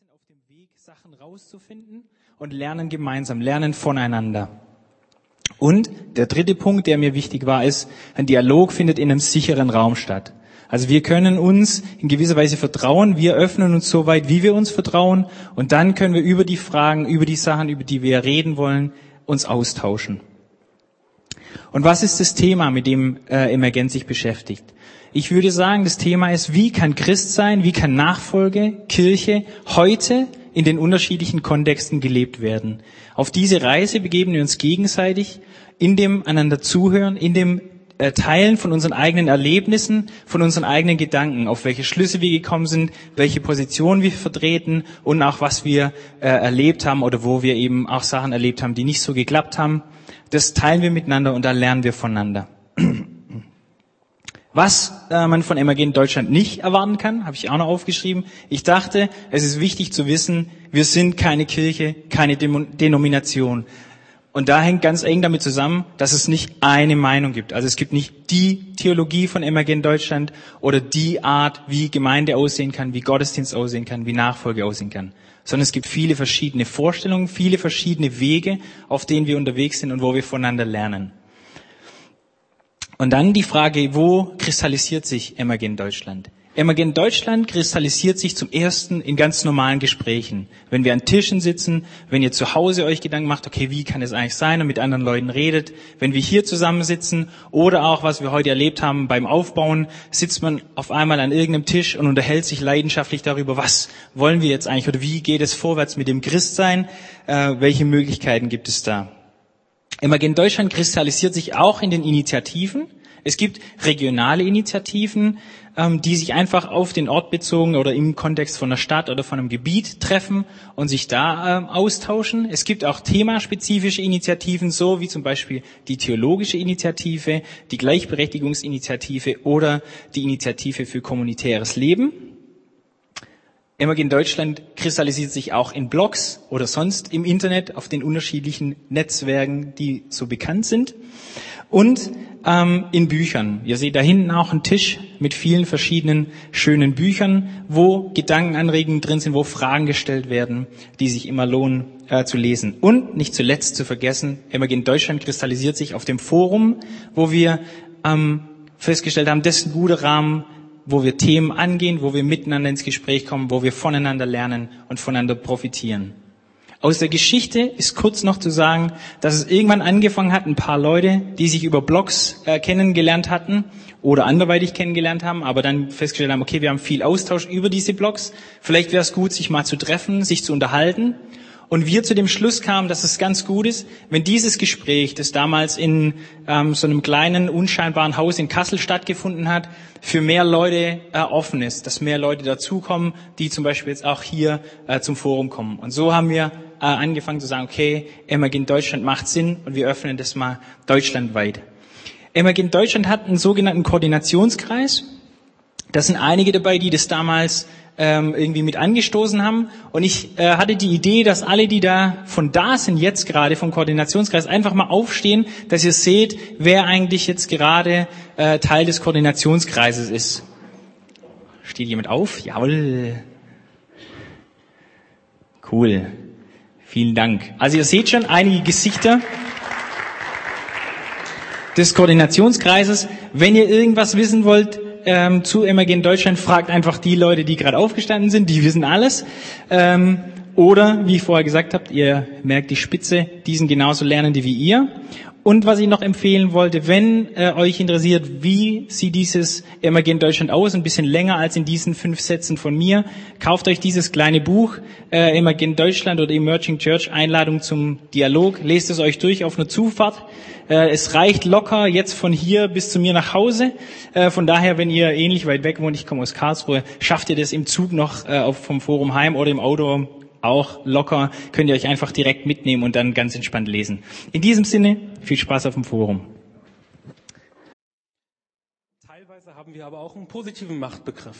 sind auf dem Weg, Sachen rauszufinden und lernen gemeinsam, lernen voneinander. Und der dritte Punkt, der mir wichtig war, ist, ein Dialog findet in einem sicheren Raum statt. Also wir können uns in gewisser Weise vertrauen, wir öffnen uns so weit, wie wir uns vertrauen, und dann können wir über die Fragen, über die Sachen, über die wir reden wollen, uns austauschen. Und was ist das Thema, mit dem äh, Emergenz sich beschäftigt? Ich würde sagen, das Thema ist, wie kann Christ sein, wie kann Nachfolge, Kirche heute in den unterschiedlichen Kontexten gelebt werden. Auf diese Reise begeben wir uns gegenseitig in dem einander zuhören, in dem äh, Teilen von unseren eigenen Erlebnissen, von unseren eigenen Gedanken, auf welche Schlüsse wir gekommen sind, welche Position wir vertreten und auch was wir äh, erlebt haben oder wo wir eben auch Sachen erlebt haben, die nicht so geklappt haben. Das teilen wir miteinander und da lernen wir voneinander. Was äh, man von MAG in Deutschland nicht erwarten kann, habe ich auch noch aufgeschrieben. Ich dachte, es ist wichtig zu wissen, wir sind keine Kirche, keine Denomination. Und da hängt ganz eng damit zusammen, dass es nicht eine Meinung gibt. Also es gibt nicht die Theologie von MAG in Deutschland oder die Art, wie Gemeinde aussehen kann, wie Gottesdienst aussehen kann, wie Nachfolge aussehen kann. Sondern es gibt viele verschiedene Vorstellungen, viele verschiedene Wege, auf denen wir unterwegs sind und wo wir voneinander lernen. Und dann die Frage, wo kristallisiert sich Emmergen Deutschland? Emmergen Deutschland kristallisiert sich zum ersten in ganz normalen Gesprächen. Wenn wir an Tischen sitzen, wenn ihr zu Hause euch Gedanken macht, okay, wie kann es eigentlich sein und mit anderen Leuten redet, wenn wir hier zusammensitzen oder auch, was wir heute erlebt haben beim Aufbauen, sitzt man auf einmal an irgendeinem Tisch und unterhält sich leidenschaftlich darüber, was wollen wir jetzt eigentlich oder wie geht es vorwärts mit dem Christsein, äh, welche Möglichkeiten gibt es da? Emergent Deutschland kristallisiert sich auch in den Initiativen. Es gibt regionale Initiativen, ähm, die sich einfach auf den Ort bezogen oder im Kontext von einer Stadt oder von einem Gebiet treffen und sich da ähm, austauschen. Es gibt auch themaspezifische Initiativen, so wie zum Beispiel die theologische Initiative, die Gleichberechtigungsinitiative oder die Initiative für kommunitäres Leben. Emergent Deutschland kristallisiert sich auch in Blogs oder sonst im Internet auf den unterschiedlichen Netzwerken, die so bekannt sind. Und ähm, in Büchern. Ihr seht da hinten auch einen Tisch mit vielen verschiedenen schönen Büchern, wo Gedankenanregungen drin sind, wo Fragen gestellt werden, die sich immer lohnen äh, zu lesen. Und nicht zuletzt zu vergessen, Emergent Deutschland kristallisiert sich auf dem Forum, wo wir ähm, festgestellt haben, das ist ein guter Rahmen, wo wir Themen angehen, wo wir miteinander ins Gespräch kommen, wo wir voneinander lernen und voneinander profitieren. Aus der Geschichte ist kurz noch zu sagen, dass es irgendwann angefangen hat, ein paar Leute, die sich über Blogs äh, kennengelernt hatten oder anderweitig kennengelernt haben, aber dann festgestellt haben, okay, wir haben viel Austausch über diese Blogs. Vielleicht wäre es gut, sich mal zu treffen, sich zu unterhalten und wir zu dem Schluss kamen, dass es ganz gut ist, wenn dieses Gespräch, das damals in ähm, so einem kleinen, unscheinbaren Haus in Kassel stattgefunden hat, für mehr Leute äh, offen ist, dass mehr Leute dazukommen, die zum Beispiel jetzt auch hier äh, zum Forum kommen. Und so haben wir äh, angefangen zu sagen, okay, Emergent Deutschland macht Sinn und wir öffnen das mal deutschlandweit. Emergent Deutschland hat einen sogenannten Koordinationskreis. Da sind einige dabei, die das damals ähm, irgendwie mit angestoßen haben. Und ich äh, hatte die Idee, dass alle, die da von da sind, jetzt gerade vom Koordinationskreis, einfach mal aufstehen, dass ihr seht, wer eigentlich jetzt gerade äh, Teil des Koordinationskreises ist. Steht jemand auf? Jawohl. Cool. Vielen Dank. Also ihr seht schon einige Gesichter des Koordinationskreises. Wenn ihr irgendwas wissen wollt, ähm, zu Emergent Deutschland, fragt einfach die Leute, die gerade aufgestanden sind, die wissen alles. Ähm, oder, wie ich vorher gesagt habt, ihr merkt die Spitze, die sind genauso lernende wie ihr. Und was ich noch empfehlen wollte, wenn äh, euch interessiert, wie sieht dieses Emergent Deutschland aus, ein bisschen länger als in diesen fünf Sätzen von mir, kauft euch dieses kleine Buch, äh, Emergent Deutschland oder Emerging Church, Einladung zum Dialog, lest es euch durch auf einer Zufahrt. Äh, es reicht locker jetzt von hier bis zu mir nach Hause. Äh, von daher, wenn ihr ähnlich weit weg wohnt, ich komme aus Karlsruhe, schafft ihr das im Zug noch äh, vom Forum heim oder im Auto auch locker, könnt ihr euch einfach direkt mitnehmen und dann ganz entspannt lesen. In diesem Sinne, viel Spaß auf dem Forum. Teilweise haben wir aber auch einen positiven Machtbegriff.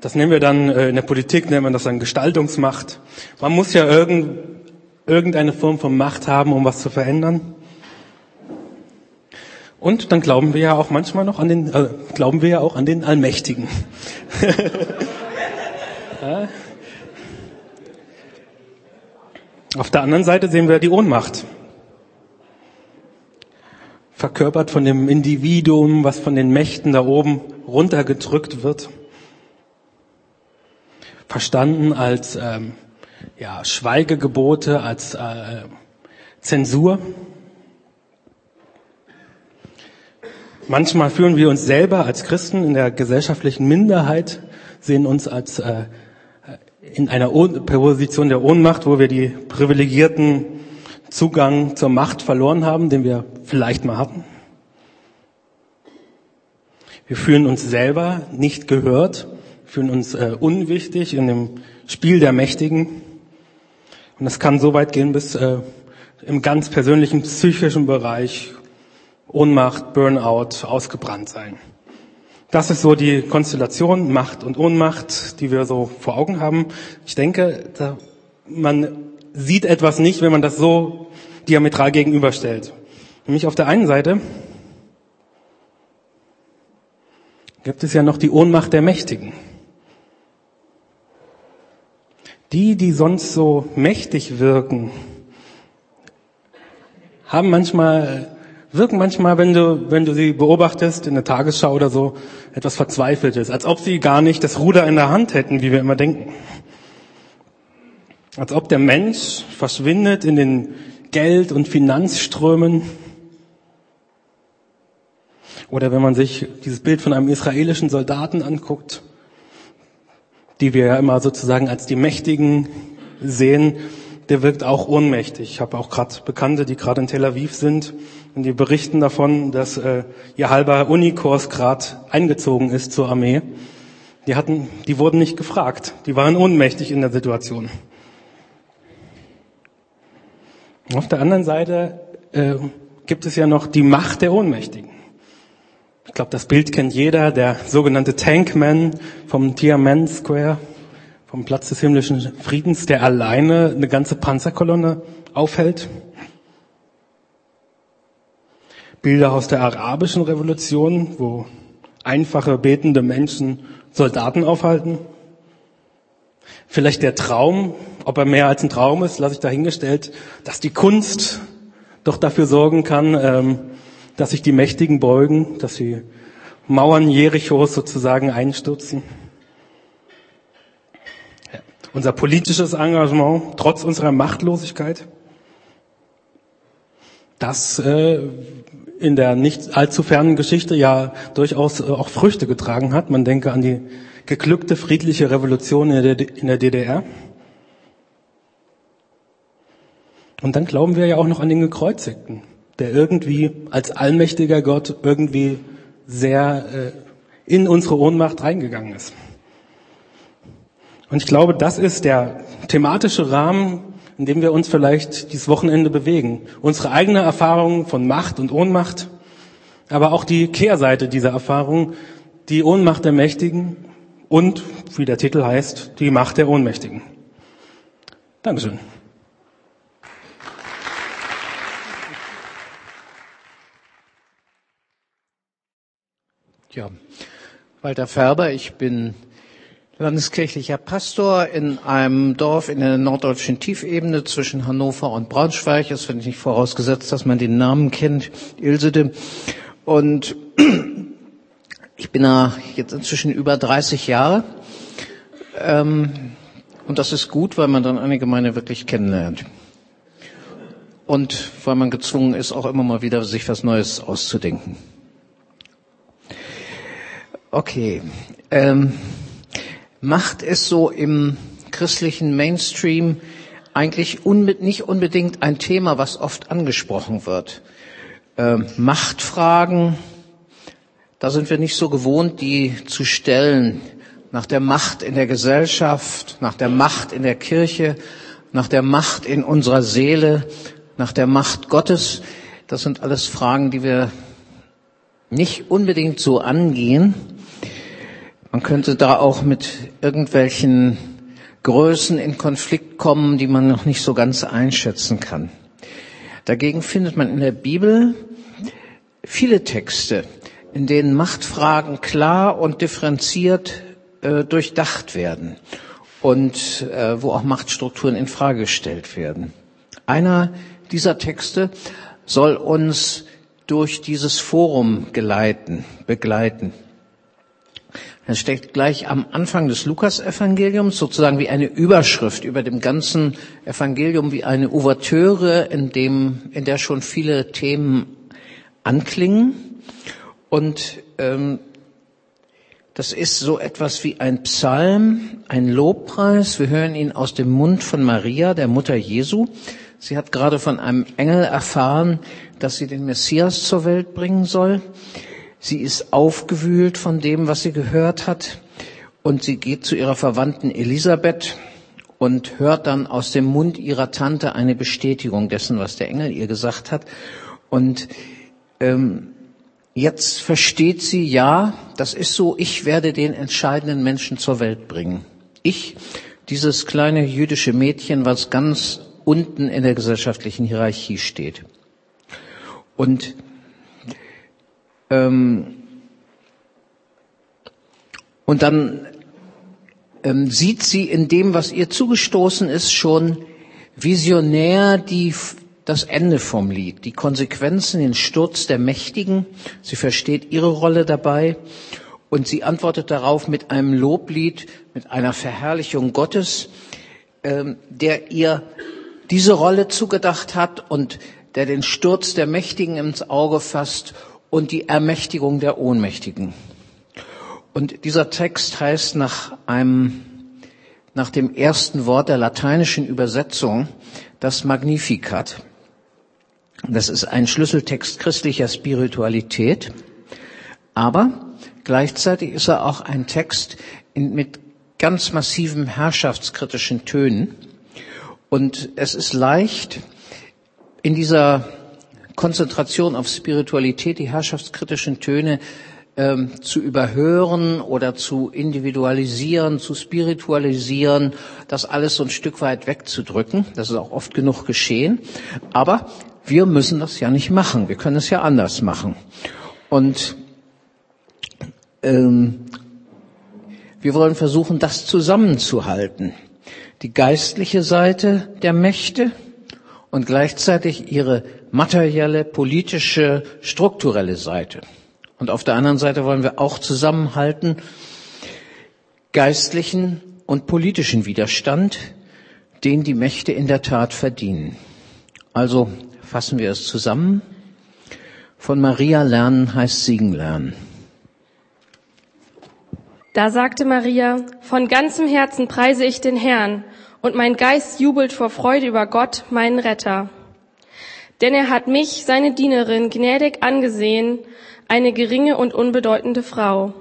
Das nennen wir dann, äh, in der Politik nennt man das dann Gestaltungsmacht. Man muss ja irgend, irgendeine Form von Macht haben, um was zu verändern. Und dann glauben wir ja auch manchmal noch an den, äh, glauben wir ja auch an den Allmächtigen. Auf der anderen Seite sehen wir die Ohnmacht. Verkörpert von dem Individuum, was von den Mächten da oben runtergedrückt wird. Verstanden als ähm, ja, Schweigegebote, als äh, Zensur. Manchmal fühlen wir uns selber als Christen in der gesellschaftlichen Minderheit, sehen uns als äh, in einer Position der Ohnmacht, wo wir die privilegierten Zugang zur Macht verloren haben, den wir vielleicht mal hatten. Wir fühlen uns selber nicht gehört, fühlen uns äh, unwichtig in dem Spiel der Mächtigen. Und das kann so weit gehen bis äh, im ganz persönlichen psychischen Bereich Ohnmacht, Burnout, ausgebrannt sein. Das ist so die Konstellation Macht und Ohnmacht, die wir so vor Augen haben. Ich denke, man sieht etwas nicht, wenn man das so diametral gegenüberstellt. Nämlich auf der einen Seite gibt es ja noch die Ohnmacht der Mächtigen. Die, die sonst so mächtig wirken, haben manchmal wirken manchmal, wenn du, wenn du sie beobachtest in der Tagesschau oder so, etwas Verzweifeltes, als ob sie gar nicht das Ruder in der Hand hätten, wie wir immer denken. Als ob der Mensch verschwindet in den Geld- und Finanzströmen. Oder wenn man sich dieses Bild von einem israelischen Soldaten anguckt, die wir ja immer sozusagen als die Mächtigen sehen, der wirkt auch ohnmächtig. Ich habe auch gerade Bekannte, die gerade in Tel Aviv sind und die berichten davon, dass äh, ihr halber Unikurs gerade eingezogen ist zur Armee. Die hatten, die wurden nicht gefragt. Die waren ohnmächtig in der Situation. Auf der anderen Seite äh, gibt es ja noch die Macht der Ohnmächtigen. Ich glaube, das Bild kennt jeder, der sogenannte Tankman vom Tiananmen Square, vom Platz des himmlischen Friedens, der alleine eine ganze Panzerkolonne aufhält. Bilder aus der arabischen Revolution, wo einfache betende Menschen Soldaten aufhalten. Vielleicht der Traum, ob er mehr als ein Traum ist, lasse ich dahingestellt, dass die Kunst doch dafür sorgen kann, ähm, dass sich die Mächtigen beugen, dass die Mauern Jerichos sozusagen einstürzen. Unser politisches Engagement, trotz unserer Machtlosigkeit, das äh, in der nicht allzu fernen Geschichte ja durchaus äh, auch Früchte getragen hat. Man denke an die geglückte friedliche Revolution in der DDR. Und dann glauben wir ja auch noch an den Gekreuzigten, der irgendwie als allmächtiger Gott irgendwie sehr äh, in unsere Ohnmacht reingegangen ist. Und ich glaube, das ist der thematische Rahmen, in dem wir uns vielleicht dieses Wochenende bewegen. Unsere eigene Erfahrung von Macht und Ohnmacht, aber auch die Kehrseite dieser Erfahrung, die Ohnmacht der Mächtigen und, wie der Titel heißt, die Macht der Ohnmächtigen. Dankeschön. Ja, Walter Färber, ich bin landeskirchlicher Pastor in einem Dorf in der norddeutschen Tiefebene zwischen Hannover und Braunschweig. Es wird nicht vorausgesetzt, dass man den Namen kennt, Ilsede. Und ich bin da jetzt inzwischen über 30 Jahre. Ähm, und das ist gut, weil man dann eine Gemeinde wirklich kennenlernt. Und weil man gezwungen ist, auch immer mal wieder sich was Neues auszudenken. Okay. Ähm, macht es so im christlichen Mainstream eigentlich unbe nicht unbedingt ein Thema, was oft angesprochen wird. Ähm, Machtfragen, da sind wir nicht so gewohnt, die zu stellen. Nach der Macht in der Gesellschaft, nach der Macht in der Kirche, nach der Macht in unserer Seele, nach der Macht Gottes. Das sind alles Fragen, die wir nicht unbedingt so angehen. Man könnte da auch mit irgendwelchen Größen in Konflikt kommen, die man noch nicht so ganz einschätzen kann. Dagegen findet man in der Bibel viele Texte, in denen Machtfragen klar und differenziert äh, durchdacht werden. und äh, wo auch Machtstrukturen in Frage gestellt werden. Einer dieser Texte soll uns durch dieses Forum geleiten, begleiten. Er steckt gleich am Anfang des Lukas-Evangeliums sozusagen wie eine Überschrift über dem ganzen Evangelium, wie eine Ouvertüre, in dem, in der schon viele Themen anklingen. Und ähm, das ist so etwas wie ein Psalm, ein Lobpreis. Wir hören ihn aus dem Mund von Maria, der Mutter Jesu. Sie hat gerade von einem Engel erfahren, dass sie den Messias zur Welt bringen soll. Sie ist aufgewühlt von dem, was sie gehört hat. Und sie geht zu ihrer Verwandten Elisabeth und hört dann aus dem Mund ihrer Tante eine Bestätigung dessen, was der Engel ihr gesagt hat. Und ähm, jetzt versteht sie, ja, das ist so, ich werde den entscheidenden Menschen zur Welt bringen. Ich, dieses kleine jüdische Mädchen, was ganz unten in der gesellschaftlichen Hierarchie steht. Und ähm, und dann ähm, sieht sie in dem, was ihr zugestoßen ist, schon visionär die, das Ende vom Lied, die Konsequenzen, den Sturz der Mächtigen. Sie versteht ihre Rolle dabei und sie antwortet darauf mit einem Loblied, mit einer Verherrlichung Gottes, ähm, der ihr diese Rolle zugedacht hat und der den Sturz der Mächtigen ins Auge fasst und die Ermächtigung der Ohnmächtigen. Und dieser Text heißt nach einem, nach dem ersten Wort der lateinischen Übersetzung das Magnificat. Das ist ein Schlüsseltext christlicher Spiritualität, aber gleichzeitig ist er auch ein Text in, mit ganz massiven herrschaftskritischen Tönen. Und es ist leicht, in dieser Konzentration auf Spiritualität die herrschaftskritischen Töne ähm, zu überhören oder zu individualisieren, zu spiritualisieren, das alles so ein Stück weit wegzudrücken. Das ist auch oft genug geschehen. Aber wir müssen das ja nicht machen. Wir können es ja anders machen. Und ähm, wir wollen versuchen, das zusammenzuhalten. Die geistliche Seite der Mächte und gleichzeitig ihre materielle, politische, strukturelle Seite. Und auf der anderen Seite wollen wir auch zusammenhalten geistlichen und politischen Widerstand, den die Mächte in der Tat verdienen. Also fassen wir es zusammen. Von Maria lernen heißt Siegen lernen. Da sagte Maria, von ganzem Herzen preise ich den Herrn, und mein Geist jubelt vor Freude über Gott, meinen Retter. Denn er hat mich, seine Dienerin, gnädig angesehen, eine geringe und unbedeutende Frau.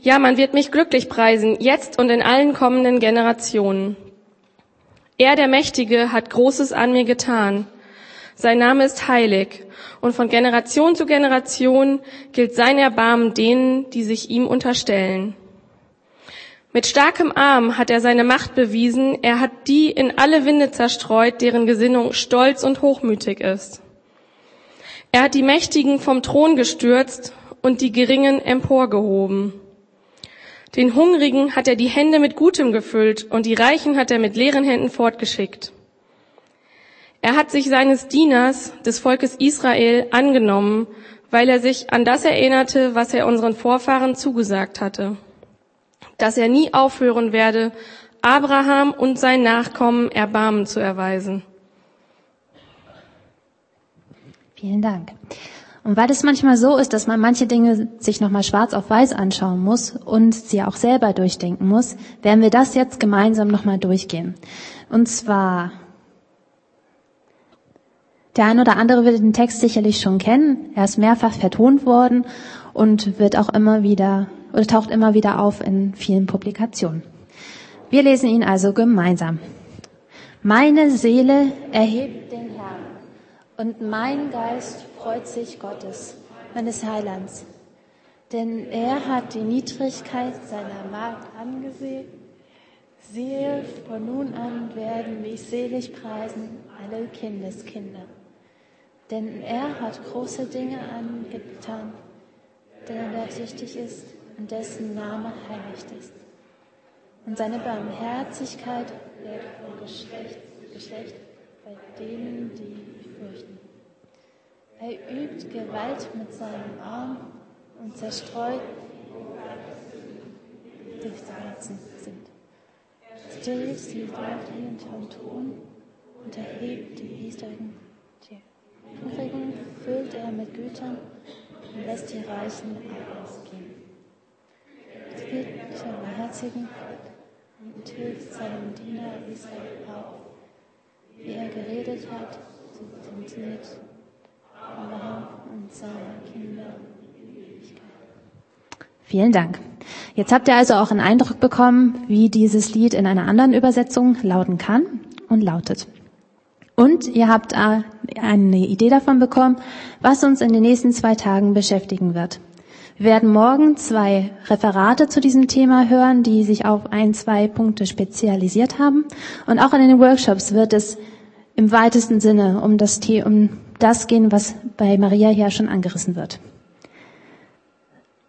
Ja, man wird mich glücklich preisen, jetzt und in allen kommenden Generationen. Er, der Mächtige, hat Großes an mir getan. Sein Name ist heilig, und von Generation zu Generation gilt sein Erbarmen denen, die sich ihm unterstellen. Mit starkem Arm hat er seine Macht bewiesen, er hat die in alle Winde zerstreut, deren Gesinnung stolz und hochmütig ist. Er hat die Mächtigen vom Thron gestürzt und die Geringen emporgehoben. Den Hungrigen hat er die Hände mit Gutem gefüllt und die Reichen hat er mit leeren Händen fortgeschickt. Er hat sich seines Dieners, des Volkes Israel, angenommen, weil er sich an das erinnerte, was er unseren Vorfahren zugesagt hatte dass er nie aufhören werde, Abraham und sein Nachkommen Erbarmen zu erweisen. Vielen Dank. Und weil es manchmal so ist, dass man manche Dinge sich nochmal schwarz auf weiß anschauen muss und sie auch selber durchdenken muss, werden wir das jetzt gemeinsam nochmal durchgehen. Und zwar, der ein oder andere wird den Text sicherlich schon kennen. Er ist mehrfach vertont worden und wird auch immer wieder oder taucht immer wieder auf in vielen Publikationen. Wir lesen ihn also gemeinsam. Meine Seele erhebt den Herrn und mein Geist freut sich Gottes, meines Heilands. Denn er hat die Niedrigkeit seiner Magd angesehen. Siehe, von nun an werden mich selig preisen alle Kindeskinder. Denn er hat große Dinge angetan, er der tüchtig ist und dessen Name heilig ist. Und seine Barmherzigkeit wird von Geschlecht zu Geschlecht bei denen, die fürchten. Er übt Gewalt mit seinem Arm und zerstreut, die Herzen sind. Still die Leute vom Thron und erhebt die Hiesigen. Hungrigen füllt er mit Gütern und lässt die Reichen ausgehen. Der Barmherzigen und hilft seinem Diener Israel auf. Wie er geredet hat, so funktioniert Abraham und seine Kinder. Vielen Dank. Jetzt habt ihr also auch einen Eindruck bekommen, wie dieses Lied in einer anderen Übersetzung lauten kann und lautet. Und ihr habt äh, eine Idee davon bekommen, was uns in den nächsten zwei Tagen beschäftigen wird. Wir werden morgen zwei Referate zu diesem Thema hören, die sich auf ein, zwei Punkte spezialisiert haben. Und auch in den Workshops wird es im weitesten Sinne um das, um das gehen, was bei Maria hier schon angerissen wird.